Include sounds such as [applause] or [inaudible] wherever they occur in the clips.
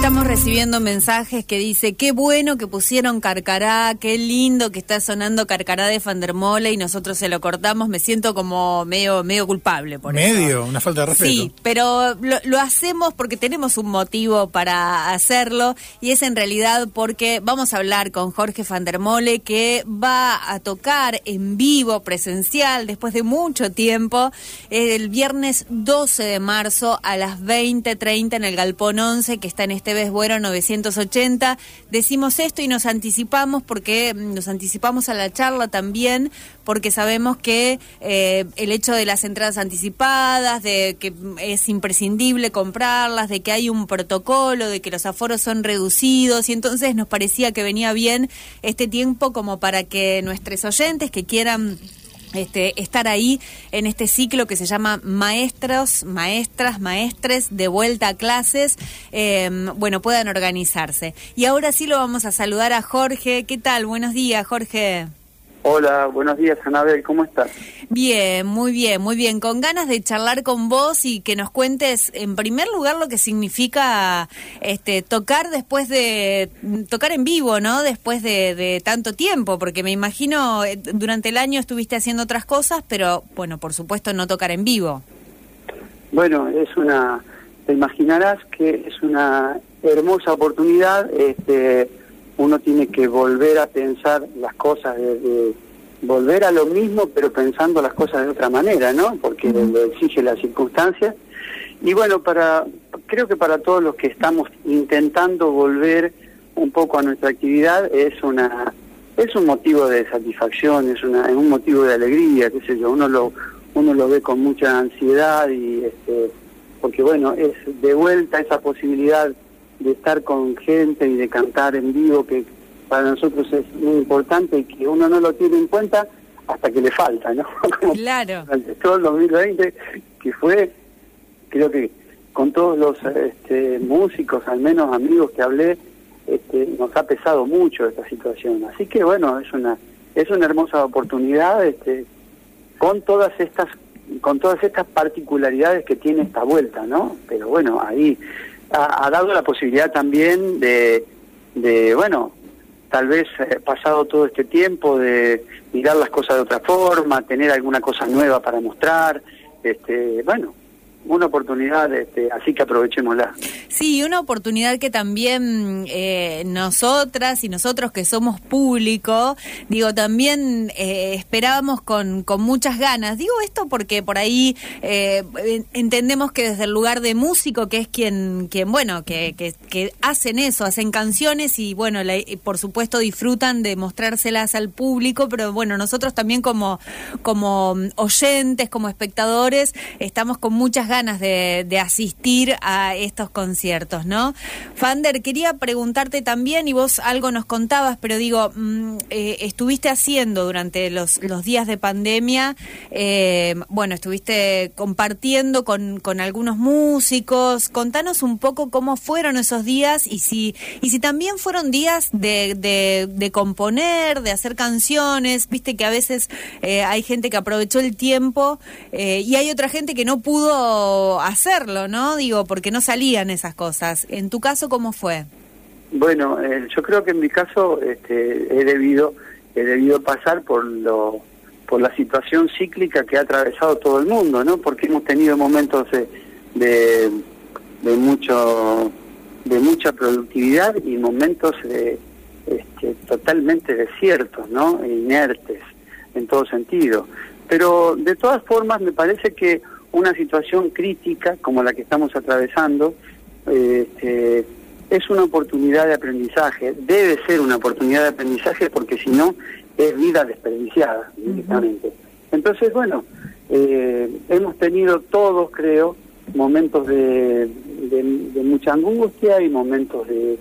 estamos recibiendo mensajes que dice, qué bueno que pusieron Carcará, qué lindo que está sonando Carcará de Fandermole y nosotros se lo cortamos, me siento como medio medio culpable por ¿Medio? Una falta de respeto. Sí, pero lo, lo, hacemos porque tenemos un motivo para hacerlo y es en realidad porque vamos a hablar con Jorge Fandermole que va a tocar en vivo, presencial, después de mucho tiempo, el viernes 12 de marzo a las 20.30 en el Galpón 11 que está en este vez bueno 980. Decimos esto y nos anticipamos porque mm, nos anticipamos a la charla también porque sabemos que eh, el hecho de las entradas anticipadas, de que es imprescindible comprarlas, de que hay un protocolo, de que los aforos son reducidos y entonces nos parecía que venía bien este tiempo como para que nuestros oyentes que quieran este, estar ahí en este ciclo que se llama Maestros, Maestras, Maestres de vuelta a clases, em, bueno, puedan organizarse. Y ahora sí lo vamos a saludar a Jorge. ¿Qué tal? Buenos días, Jorge. Hola, buenos días, Anabel, ¿cómo estás? Bien, muy bien, muy bien. Con ganas de charlar con vos y que nos cuentes, en primer lugar, lo que significa este, tocar después de. tocar en vivo, ¿no? Después de, de tanto tiempo, porque me imagino eh, durante el año estuviste haciendo otras cosas, pero bueno, por supuesto, no tocar en vivo. Bueno, es una. Te imaginarás que es una hermosa oportunidad. Este uno tiene que volver a pensar las cosas, de, volver a lo mismo, pero pensando las cosas de otra manera, ¿no? Porque lo exige las circunstancias. Y bueno, para creo que para todos los que estamos intentando volver un poco a nuestra actividad es una es un motivo de satisfacción, es una es un motivo de alegría, qué sé yo, uno lo uno lo ve con mucha ansiedad y este porque bueno, es de vuelta esa posibilidad de estar con gente y de cantar en vivo, que para nosotros es muy importante y que uno no lo tiene en cuenta hasta que le falta, ¿no? [laughs] claro. Durante todo el 2020, que fue, creo que con todos los este, músicos, al menos amigos que hablé, este, nos ha pesado mucho esta situación. Así que bueno, es una es una hermosa oportunidad este, con todas estas con todas estas particularidades que tiene esta vuelta, ¿no? Pero bueno, ahí ha, dado la posibilidad también de, de bueno, tal vez eh, pasado todo este tiempo de mirar las cosas de otra forma, tener alguna cosa nueva para mostrar, este, bueno, una oportunidad, este, así que aprovechémosla. Sí, una oportunidad que también eh, nosotras y nosotros que somos público, digo, también eh, esperábamos con, con muchas ganas. Digo esto porque por ahí eh, entendemos que desde el lugar de músico, que es quien, quien bueno, que, que, hacen eso, hacen canciones y bueno, por supuesto disfrutan de mostrárselas al público, pero bueno, nosotros también como, como oyentes, como espectadores, estamos con muchas ganas de, de, asistir a estos conciertos, ¿no? Fander, quería preguntarte también, y vos algo nos contabas, pero digo, mm, eh, estuviste haciendo durante los, días de pandemia, eh, bueno, estuviste compartiendo con, algunos músicos, contanos un poco cómo fueron esos días y si, y si también fueron días de, componer, de hacer canciones, viste que a veces eh, hay gente que aprovechó el tiempo y hay otra gente que no pudo hacerlo, ¿no? Digo, porque no salían esas cosas. En tu caso, ¿cómo fue? Bueno, eh, yo creo que en mi caso este, he debido he debido pasar por lo por la situación cíclica que ha atravesado todo el mundo, ¿no? Porque hemos tenido momentos de, de, mucho de mucha productividad y momentos de, este, totalmente desiertos, ¿no? Inertes en todo sentido. Pero de todas formas me parece que una situación crítica como la que estamos atravesando este, es una oportunidad de aprendizaje, debe ser una oportunidad de aprendizaje porque si no es vida desperdiciada directamente. Entonces, bueno, eh, hemos tenido todos, creo, momentos de, de, mucha angustia y momentos de,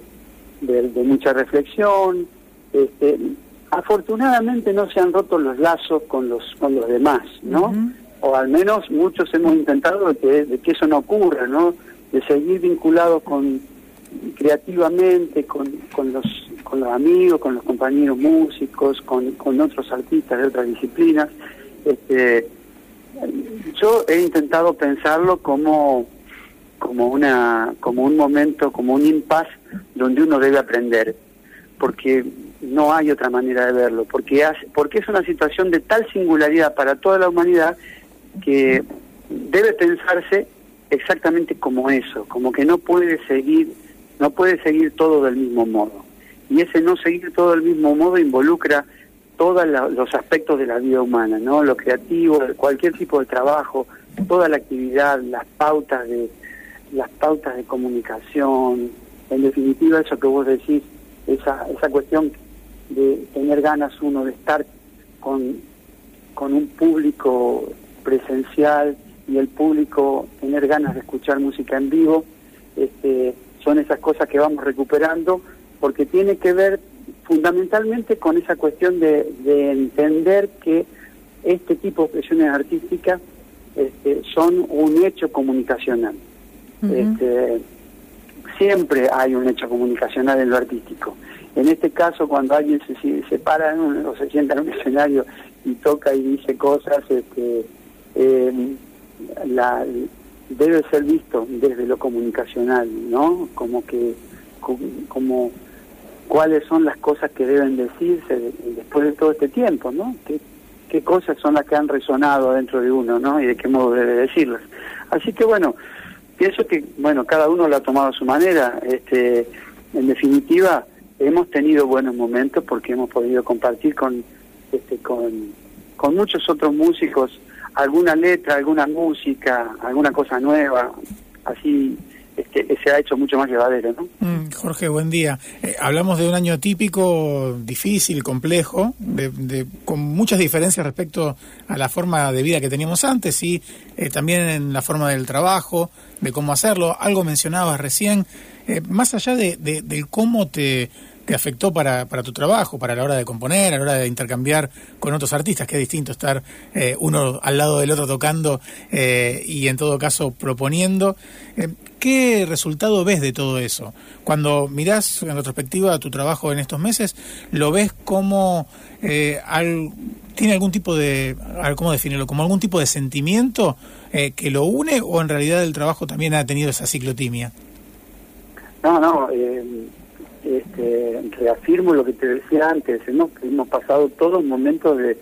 de mucha reflexión. Este, afortunadamente no se han roto los lazos con los con los demás, ¿no? O al menos muchos hemos intentado de que, eso no ocurra, ¿no? De seguir vinculados con creativamente con, con los con los amigos, con los compañeros músicos, con, con otros artistas de otras disciplinas. Este, yo he intentado pensarlo como como una como un momento, como un impas donde uno debe aprender, porque no hay otra manera de verlo, porque porque es una situación de tal singularidad para toda la humanidad que debe pensarse exactamente como eso, como que no puede seguir no puede seguir todo del mismo modo. Y ese no seguir todo del mismo modo involucra todos los aspectos de la vida humana, ¿no? Lo creativo, cualquier tipo de trabajo, toda la actividad, las pautas de las pautas de comunicación, en definitiva eso que vos decís, esa esa cuestión de tener ganas uno de estar con con un público presencial y el público tener ganas de escuchar música en vivo, este, son esas cosas que vamos recuperando porque tiene que ver fundamentalmente con esa cuestión de, entender que este tipo de expresiones artísticas este, son un hecho comunicacional. este, siempre hay un hecho comunicacional en lo artístico. En este caso, cuando alguien se, se para o se sienta en un [laughs] escenario y toca y dice cosas, este, eh, la, debe ser visto desde lo comunicacional, ¿no? Como que, como, cuáles son las cosas que deben decirse después de todo este tiempo, ¿no? ¿Qué, cosas son las que han resonado dentro de uno, ¿no? Y de qué modo debe decirlas. Así que bueno, pienso que, bueno, cada uno lo ha tomado a su manera. Este, en definitiva, hemos tenido buenos momentos porque hemos podido compartir con, este, con, con muchos otros músicos alguna letra, alguna música, alguna cosa nueva, así este, se ha hecho mucho más llevadero. ¿no? Mm, Jorge, buen día. Eh, hablamos de un año típico, difícil, complejo, de, con muchas diferencias respecto a la forma de vida que teníamos antes y eh, también en la forma del trabajo, de cómo hacerlo. Algo mencionabas recién, eh, más allá de, de cómo te te afectó para, para tu trabajo, para la hora de componer, a la hora de intercambiar con otros artistas, que es distinto estar eh, uno al lado del otro tocando eh, y en todo caso proponiendo. Eh, ¿Qué resultado ves de todo eso? Cuando mirás en retrospectiva tu trabajo en estos meses, ¿lo ves como al, tiene algún tipo de, ¿cómo definirlo? ¿Como algún tipo de sentimiento que lo une o en realidad el trabajo también ha tenido esa ciclotimia? No, no, este, reafirmo lo que te decía antes, hemos, hemos pasado todos momentos de,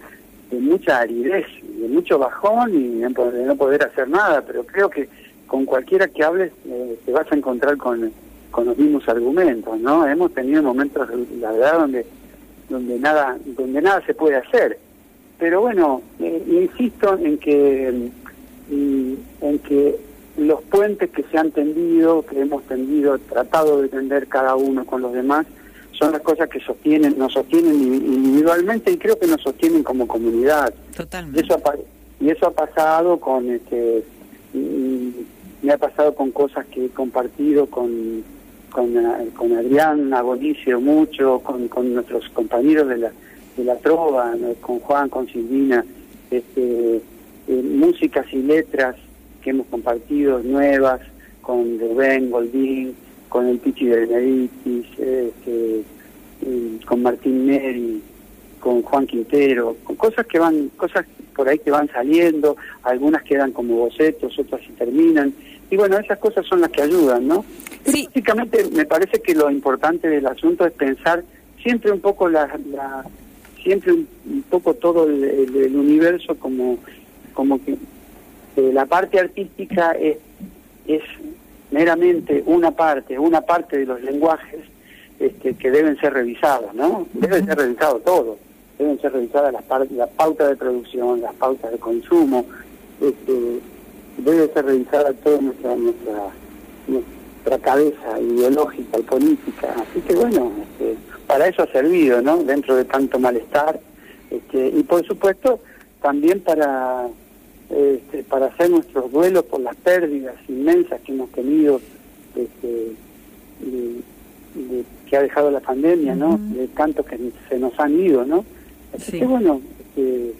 mucha aridez, de mucho bajón y de no poder hacer nada, pero creo que con cualquiera que hables eh, te vas a encontrar con, con los mismos argumentos, ¿no? Hemos tenido momentos, la verdad, donde donde nada donde nada se puede hacer, pero bueno, eh, insisto en que mm, en que los puentes que se han tendido, que hemos tendido, tratado de tender cada uno con los demás, son las cosas que sostienen, nos sostienen individualmente y creo que nos sostienen como comunidad. Totalmente. Y eso ha, y eso ha pasado con este me ha pasado con cosas que he compartido con con, con Adrián Agonicio mucho, con, con nuestros compañeros de la de la trova, con Juan, con Silvina, este, eh, músicas y letras que hemos compartido nuevas con Rubén Goldín, con el Pichi de Beneditis, este, con Martín Neri, con Juan Quintero, con cosas que van, cosas por ahí que van saliendo, algunas quedan como bocetos, otras se terminan, y bueno, esas cosas son las que ayudan, ¿no? Sí. Básicamente me parece que lo importante del asunto es pensar siempre un poco la, siempre un, poco todo el, universo como como que la parte artística es, es meramente una parte, una parte de los lenguajes este, que deben ser revisados, ¿no? Deben ser revisados todos, deben ser revisadas las, las pautas de producción, las pautas de consumo, este, debe ser revisada toda nuestra, nuestra, nuestra cabeza ideológica y política. Así que bueno, este, para eso ha servido, ¿no? Dentro de tanto malestar. Este, y por supuesto, también para este, para hacer nuestros duelos por las pérdidas inmensas que hemos tenido este, que ha dejado la pandemia, ¿no? De tantos que se nos han ido, ¿no? Así que bueno, este,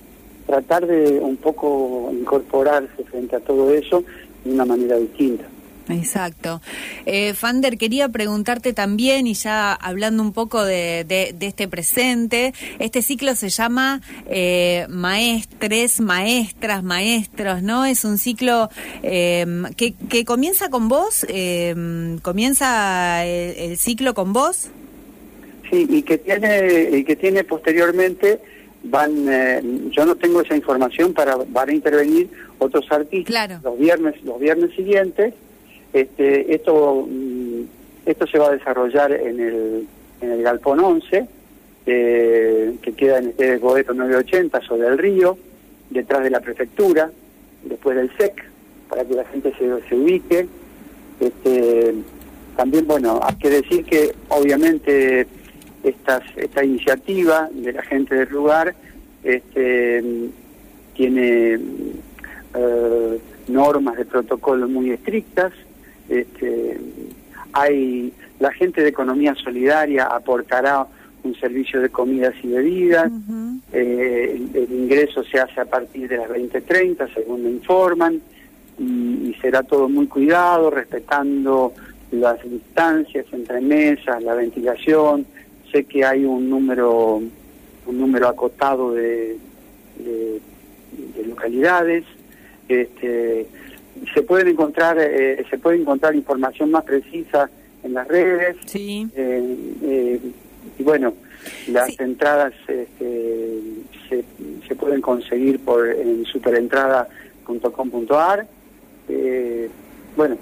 tratar de un poco incorporarse frente a todo eso de una manera distinta. Exacto. Eh, Fander, quería preguntarte también, y ya hablando un poco de, este presente, este ciclo se llama eh, Maestres, Maestras, Maestros, ¿no? Es un ciclo em, que, que, comienza con vos, em, comienza el, ciclo con vos. Sí, y que tiene, y que tiene posteriormente van eh, yo no tengo esa información para van a intervenir otros artistas los viernes los viernes siguientes este, esto, mm, esto se va a desarrollar en el, en el Galpón 11, eh, que queda en este Goeto 980 sobre el río, detrás de la prefectura, después del SEC, para que la gente se, se ubique. Este, también, bueno, hay que decir que obviamente estas, esta iniciativa de la gente del lugar este, tiene eh, normas de protocolo muy estrictas, este, hay la gente de economía solidaria aportará un servicio de comidas y bebidas. Eh, el, ingreso se hace a partir de las 20:30, según me informan, y, será todo muy cuidado, respetando las distancias entre mesas, la ventilación. Sé que hay un número un número acotado de, de, de localidades. Este, se pueden encontrar eh, se puede encontrar información más precisa en las redes. Sí. Eh, eh, y bueno las entradas este, se, se pueden conseguir por en superentrada.com.ar bueno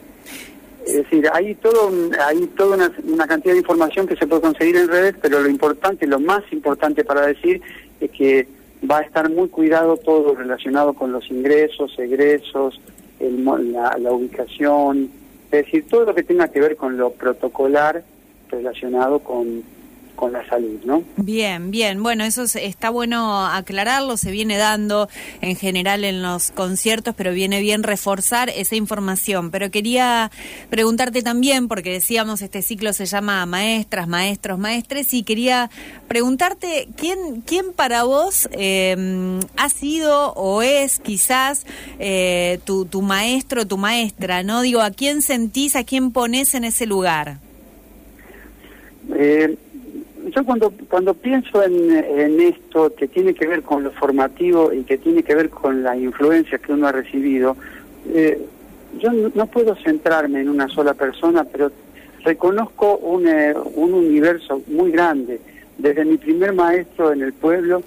es decir hay todo hay toda una, una cantidad de información que se puede conseguir en redes pero lo importante lo más importante para decir es que va a estar muy cuidado todo relacionado con los ingresos egresos la, ubicación, es decir, todo lo que tenga que ver con lo protocolar relacionado con, con la salud, ¿no? Bien, bien. Bueno, eso está bueno aclararlo, se viene dando en general en los conciertos, pero viene bien reforzar esa información. Pero quería preguntarte también, porque decíamos este ciclo se llama Maestras, Maestros, Maestres, y quería preguntarte quién, quién para vos em, ha sido o es quizás eh, tu, tu maestro, tu maestra, ¿no? Digo, ¿a quién sentís, a quién pones en ese lugar? Eh, yo cuando cuando pienso en, esto que tiene que ver con lo formativo y que tiene que ver con la influencia que uno ha recibido, eh, yo no, puedo centrarme en una sola persona, pero reconozco un, eh, un universo muy grande, desde mi primer maestro en el pueblo,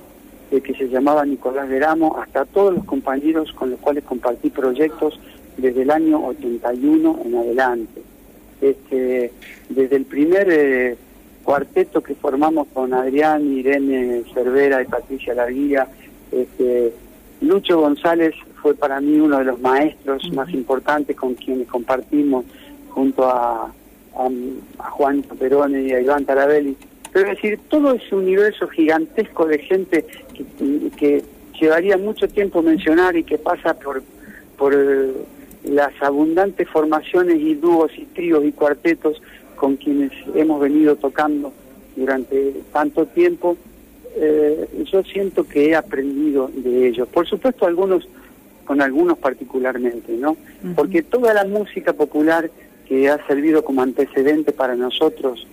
eh, que se llamaba Nicolás Veramo, hasta todos los compañeros con los cuales compartí proyectos desde el año 81 en adelante. Este, desde el primer cuarteto que formamos con Adrián, Irene Cervera y Patricia Larguía. Este, Lucho González fue para mí uno de los maestros más importantes con quienes compartimos junto a, a, Juan Perone y a Iván Tarabelli. Pero es decir, todo ese universo gigantesco de gente que, que llevaría mucho tiempo mencionar y que pasa por, por las abundantes formaciones y dúos y tríos y cuartetos con quienes hemos venido tocando durante tanto tiempo, eh, yo siento que he aprendido de ellos. Por supuesto, algunos con algunos particularmente, ¿no? Porque toda la música popular que ha servido como antecedente para nosotros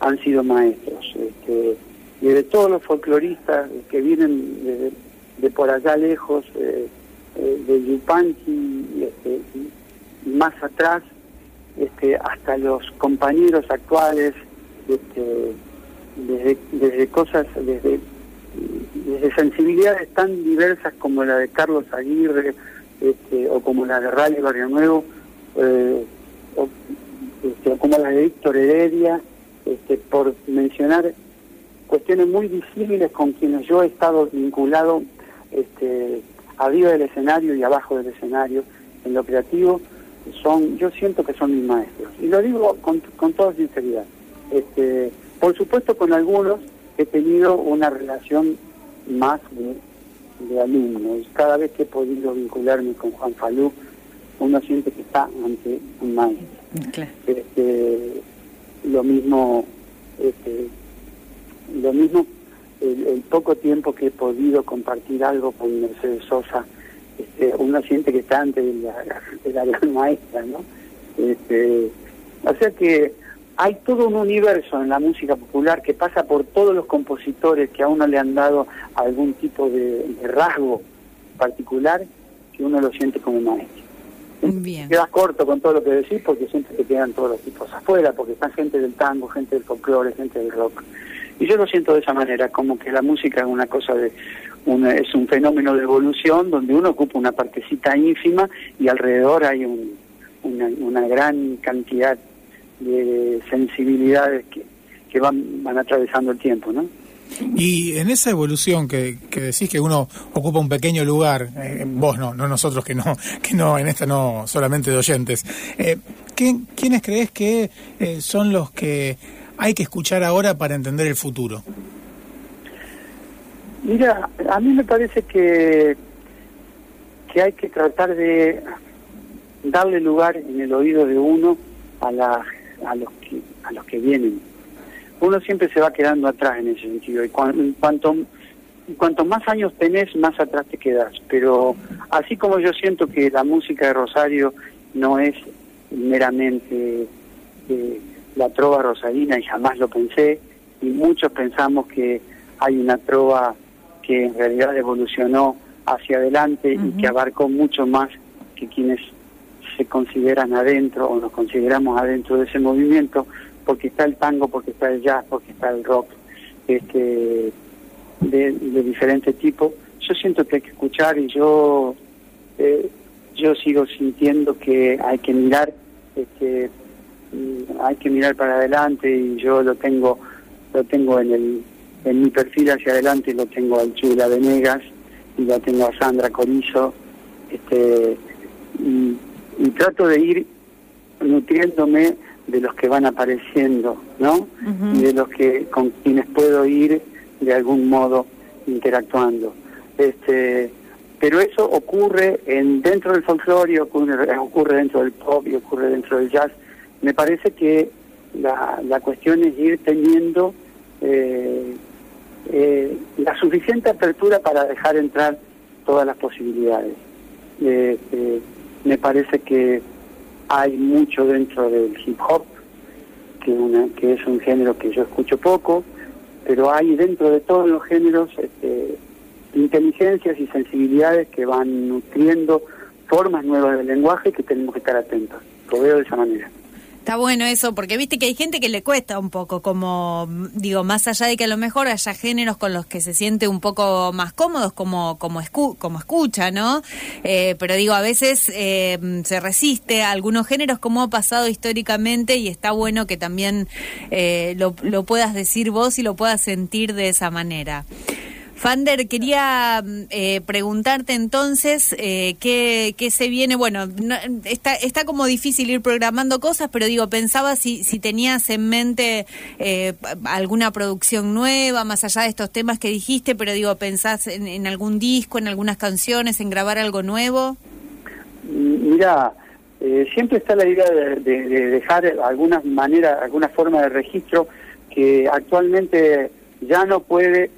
han sido maestros. Este, y de todos los folcloristas que vienen de, por allá lejos, eh, eh, de Yupanqui este, y más atrás, este, hasta los compañeros actuales, este, desde, desde cosas, desde, sensibilidades tan diversas como la de Carlos Aguirre este, o como la de Rally Barrio Nuevo, eh, este, o, como la de Víctor Heredia, por mencionar cuestiones muy difíciles con quienes yo he estado vinculado este, arriba del escenario y abajo del escenario en lo creativo son, yo siento que son mis maestros. Y lo digo con, con toda sinceridad. Este, por supuesto con algunos he tenido una relación más de, de alumnos. Cada vez que he podido vincularme con Juan Falú, uno siente que está ante un maestro. Este, lo mismo, este, lo mismo el, el, poco tiempo que he podido compartir algo con Mercedes Sosa este, uno siente que está ante la, la, [laughs] gran maestra, ¿no? Este, o sea que hay todo un universo en la música popular que pasa por todos los compositores que a uno le han dado algún tipo de, rasgo particular que uno lo siente como maestro. Bien. Quedas corto con todo lo que decís porque siempre te quedan todos los tipos afuera, porque están gente del tango, gente del folclore, gente del rock. Y yo lo siento de esa manera, como que la música es una cosa de, es un fenómeno de evolución donde uno ocupa una partecita ínfima y alrededor hay una, una gran cantidad de sensibilidades que, que van, van atravesando el tiempo, ¿no? Y en esa evolución que, que decís que uno ocupa un pequeño lugar, eh, vos no, no nosotros que no, que no, en esta no solamente de oyentes, eh, ¿quiénes crees que eh, son los que hay que escuchar ahora para entender el futuro? Mira, a mí me parece que, que hay que tratar de darle lugar en el oído de uno a la a los que a los que vienen. Uno siempre se va quedando atrás en ese sentido y cuanto cuanto más años tenés más atrás te quedas pero así como yo siento que la música de Rosario no es meramente eh, la trova rosarina y jamás lo pensé y muchos pensamos que hay una trova que en realidad evolucionó hacia adelante y que abarcó mucho más que quienes se consideran adentro o nos consideramos adentro de ese movimiento porque está el tango, porque está el jazz, porque está el rock este de, de diferente tipo. Yo siento que hay que escuchar y yo eh, yo sigo sintiendo que hay que mirar este hay que mirar para adelante y yo lo tengo lo tengo en el en mi perfil hacia adelante lo tengo al Chula Venegas y lo tengo a Sandra Corizo este y y trato de ir nutriéndome de los que van apareciendo, ¿no? Y de los que con quienes puedo ir de algún modo interactuando. Este, pero eso ocurre en dentro del folclore, ocurre, ocurre dentro del pop y ocurre dentro del jazz. Me parece que la, la cuestión es ir teniendo eh, eh, la suficiente apertura para dejar entrar todas las posibilidades. Eh, me parece que hay mucho dentro del hip hop, que, una, que es un género que yo escucho poco, pero hay dentro de todos los géneros este, inteligencias y sensibilidades que van nutriendo formas nuevas del lenguaje que tenemos que estar atentos. Lo veo de esa manera. Está bueno eso, porque viste que hay gente que le cuesta un poco, como digo, más allá de que a lo mejor haya géneros con los que se siente un poco más cómodos, como como, como escucha, ¿no? Eh, pero digo, a veces eh, se resiste a algunos géneros, como ha pasado históricamente, y está bueno que también eh, lo, lo puedas decir vos y lo puedas sentir de esa manera. Fander, quería eh, preguntarte entonces eh, ¿qué, qué, se viene. Bueno, está, está como difícil ir programando cosas, pero digo, pensaba si, si tenías en mente eh, alguna producción nueva, más allá de estos temas que dijiste, pero digo, ¿pensás en, algún disco, en algunas canciones, en grabar algo nuevo? Mira, siempre está la idea de, de dejar alguna manera, alguna forma de registro que actualmente ya no puede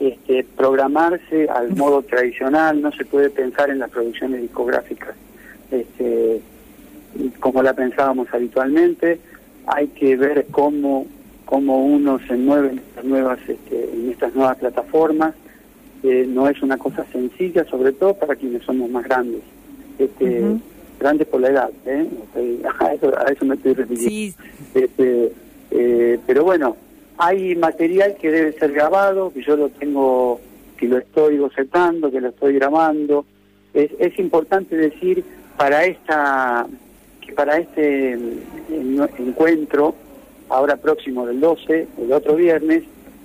este, programarse al modo tradicional, no se puede pensar en las producciones discográficas este, como la pensábamos habitualmente, hay que ver cómo, cómo uno se mueve en estas nuevas, este, en estas nuevas plataformas, eh, no es una cosa sencilla, sobre todo para quienes somos más grandes. Este, Grandes por la edad, ¿eh? [laughs] a, eso, me estoy refiriendo. Este, eh, pero bueno, hay material que debe ser grabado, que yo lo tengo, que lo estoy bocetando, que lo estoy grabando. Es, es importante decir para esta que para este encuentro, ahora próximo del 12, el otro viernes,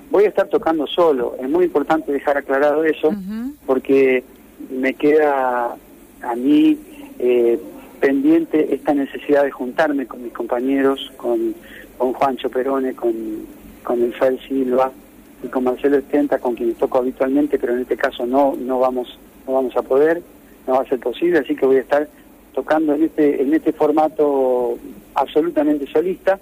voy a estar tocando solo. Es muy importante dejar aclarado eso, porque me queda a mí eh, pendiente esta necesidad de juntarme con mis compañeros, con, con Juancho Perone, con con el Silva y con Marcelo Estenta, con quien toco habitualmente, pero en este caso no, no vamos, no vamos a poder, no va a ser posible, así que voy a estar tocando en este, en este formato absolutamente solista.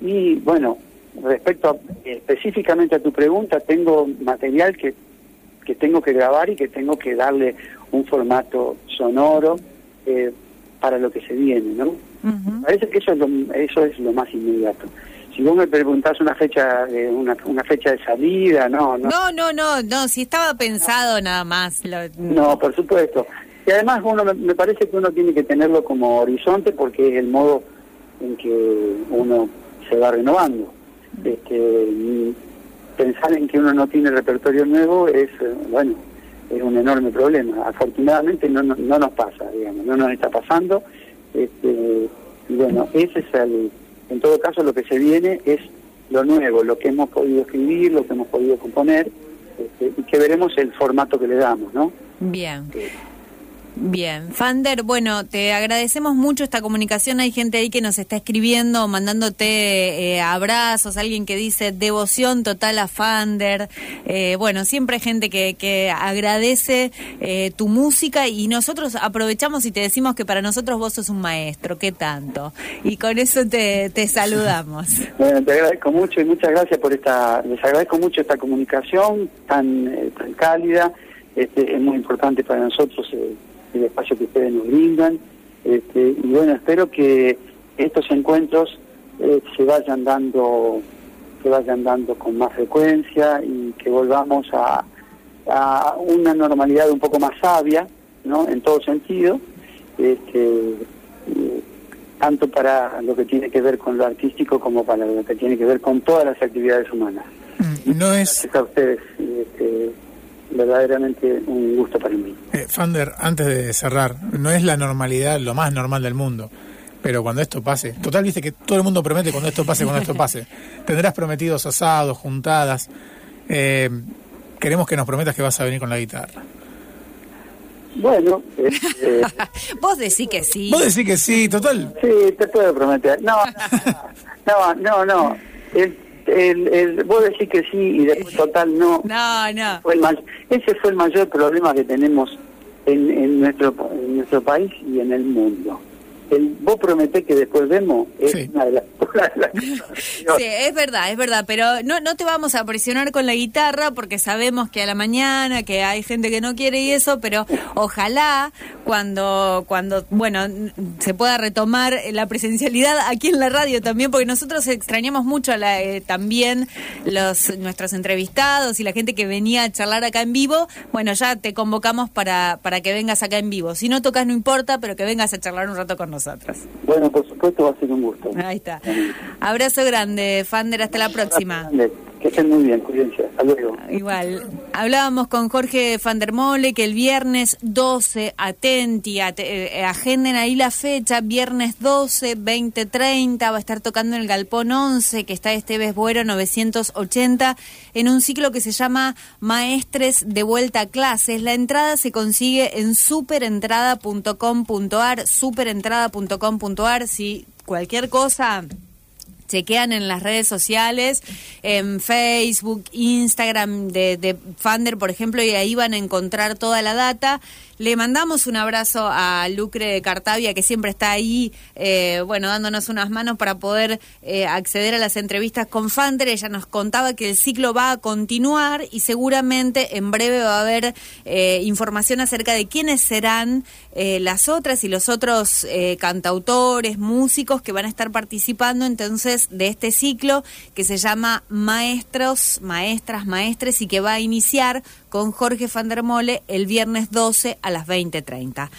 Y bueno, respecto específicamente a tu pregunta, tengo material que, que tengo que grabar y que tengo que darle un formato sonoro. Eh, para lo que se viene, ¿no? Parece que eso es lo, eso es lo más inmediato. Si vos me preguntás una fecha de una, una fecha de salida, no, no. No, no, no, no, si estaba pensado nada más. No, por supuesto. Y además uno me parece que uno tiene que tenerlo como horizonte porque es el modo en que uno se va renovando. Este, pensar en que uno no tiene repertorio nuevo es, eh, bueno, es un enorme problema. Afortunadamente no, no, nos pasa, digamos, no nos está pasando. Este, y bueno, ese es el, en todo caso lo que se viene es lo nuevo, lo que hemos podido escribir, lo que hemos podido componer, este, y que veremos el formato que le damos, ¿no? Bien. Eh, Bien, Fander, bueno, te agradecemos mucho esta comunicación. Hay gente ahí que nos está escribiendo, mandándote eh, abrazos, alguien que dice devoción total a Fander. Eh, bueno, siempre hay gente que, que agradece eh, tu música y nosotros aprovechamos y te decimos que para nosotros vos sos un maestro, ¿qué tanto? Y con eso te, te saludamos. [laughs] Bueno, te agradezco mucho y muchas gracias por esta, les agradezco mucho esta comunicación tan, tan cálida. Este, es muy importante para nosotros el espacio que ustedes nos brindan. Este, y bueno, espero que estos encuentros eh, se vayan dando se vayan dando con más frecuencia y que volvamos a, a una normalidad un poco más sabia, ¿no? En todo sentido, este, tanto para lo que tiene que ver con lo artístico como para lo que tiene que ver con todas las actividades humanas. Mm, no es... Gracias a ustedes. Este, verdaderamente un gusto para mí. Eh, Fander, antes de cerrar, no es la normalidad lo más normal del mundo, pero cuando esto pase, total, viste que todo el mundo promete cuando esto pase, cuando esto pase, [laughs] tendrás prometidos asados, juntadas, eh, queremos que nos prometas que vas a venir con la guitarra. Bueno, [laughs] eh, vos decís que sí. Vos decís que sí, total. Sí, te puedo prometer. No, [laughs] no, no, no. El, el, el, vos decís que sí y después total no. No, no. Fue el ese fue el mayor problema que tenemos en, en, nuestro, en nuestro país y en el mundo el vos prometés que después vemos es una de las, [laughs] [laughs] Sí, es verdad, es verdad, pero no, no te vamos a presionar con la guitarra porque sabemos que a la mañana, que hay gente que no quiere y eso, pero ojalá cuando, cuando bueno, se pueda retomar la presencialidad aquí en la radio también, porque nosotros extrañamos mucho la, eh, también los nuestros entrevistados y la gente que venía a charlar acá en vivo, bueno, ya te convocamos para, para que vengas acá en vivo. Si no tocas no importa, pero que vengas a charlar un rato con nosotros. Bueno, por supuesto va a ser un gusto. Ahí está. Abrazo grande, Fander, hasta la próxima. Que estén muy bien, cuídense. Hasta luego. Igual. Hablábamos con Jorge Fandermole que el viernes 12, atenti, eh, agenden ahí la fecha, viernes 12, 2030, va a estar tocando en el Galpón 11, que está este Buero 980, en un ciclo que se llama Maestres de Vuelta a Clases. La entrada se consigue en superentrada.com.ar, superentrada.com.ar, si cualquier cosa chequean en las redes sociales, en Facebook, Instagram de, de Fander, por ejemplo, y ahí van a encontrar toda la data. Le mandamos un abrazo a Lucre Cartavia, que siempre está ahí, eh, bueno, dándonos unas manos para poder eh, acceder a las entrevistas con Fander. Ella nos contaba que el ciclo va a continuar y seguramente en breve va a haber eh, información acerca de quiénes serán las otras y los otros cantautores, músicos que van a estar participando entonces de este ciclo que se llama Maestros, Maestras, Maestres y que va a iniciar con Jorge Fandermole el viernes 12 a las 20.30.